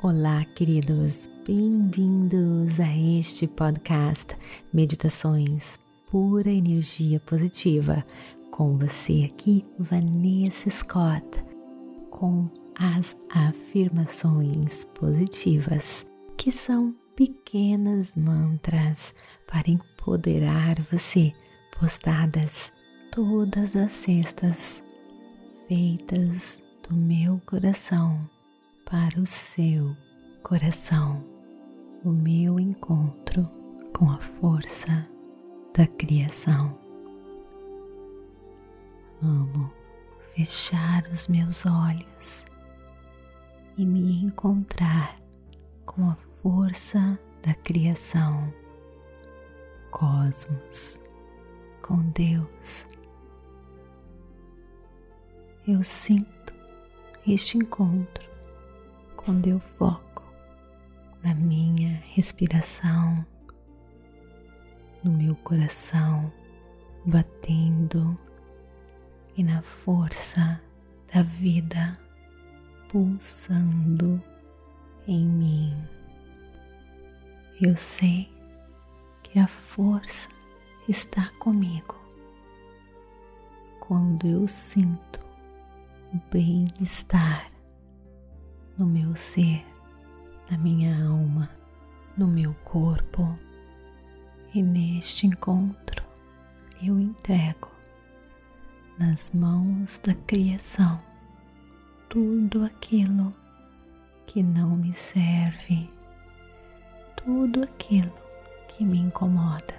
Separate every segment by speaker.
Speaker 1: Olá, queridos, bem-vindos a este podcast Meditações Pura Energia Positiva. Com você aqui, Vanessa Scott, com as afirmações positivas, que são pequenas mantras para empoderar você, postadas todas as sextas, feitas do meu coração para o seu coração, o meu encontro com a força da criação. Amo fechar os meus olhos e me encontrar com a força da criação, cosmos, com Deus. Eu sinto este encontro quando eu foco na minha respiração, no meu coração batendo e na força da vida pulsando em mim. Eu sei que a força está comigo quando eu sinto o bem-estar no meu ser, na minha alma, no meu corpo. E neste encontro eu entrego nas mãos da criação tudo aquilo que não me serve, tudo aquilo que me incomoda,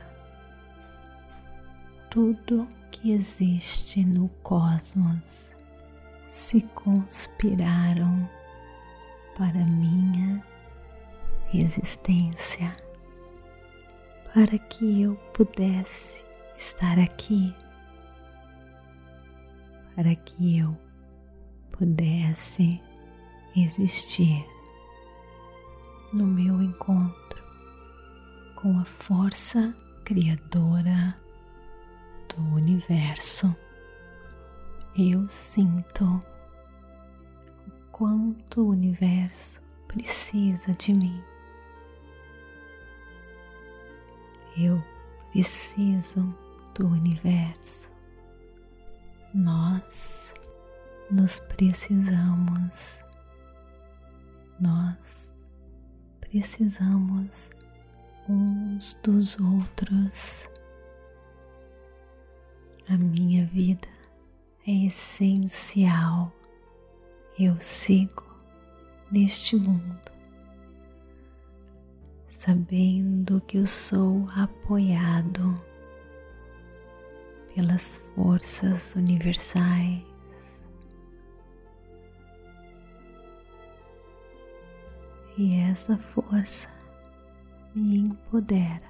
Speaker 1: tudo que existe no cosmos se conspiraram para minha existência, para que eu pudesse estar aqui, para que eu pudesse existir no meu encontro com a força criadora do universo. Eu sinto quanto o universo precisa de mim. Eu preciso do universo. Nós nos precisamos. Nós precisamos uns dos outros. A minha vida é essencial eu sigo neste mundo, sabendo que eu sou apoiado pelas forças universais. E essa força me empodera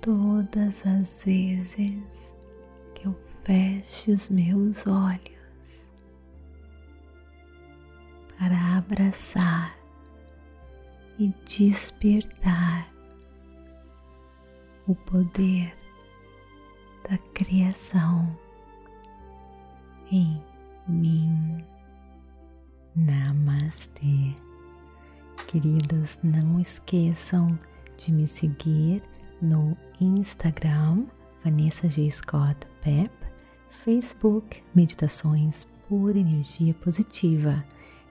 Speaker 1: todas as vezes que eu feche os meus olhos abraçar e despertar o poder da criação em mim. Namastê. Queridos, não esqueçam de me seguir no Instagram, Vanessa G. Scott Pep, Facebook, Meditações por Energia Positiva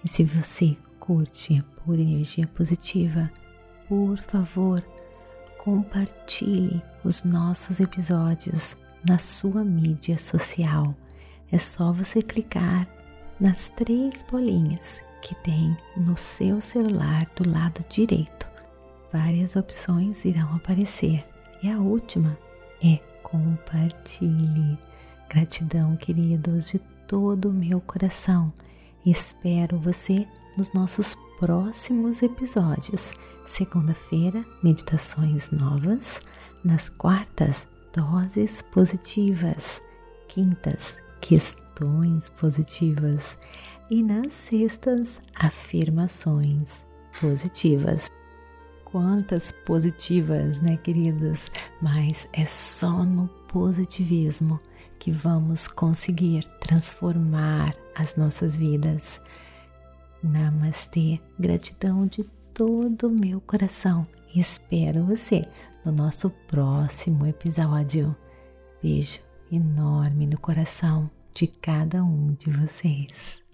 Speaker 1: e se você curte por energia positiva, por favor, compartilhe os nossos episódios na sua mídia social. É só você clicar nas três bolinhas que tem no seu celular do lado direito. Várias opções irão aparecer e a última é compartilhe. Gratidão, queridos, de todo o meu coração Espero você nos nossos próximos episódios. Segunda-feira, meditações novas. Nas quartas, doses positivas. Quintas, questões positivas. E nas sextas, afirmações positivas. Quantas positivas, né, queridos? Mas é só no positivismo que vamos conseguir transformar as nossas vidas. Namastê, gratidão de todo o meu coração. Espero você no nosso próximo episódio. Beijo enorme no coração de cada um de vocês.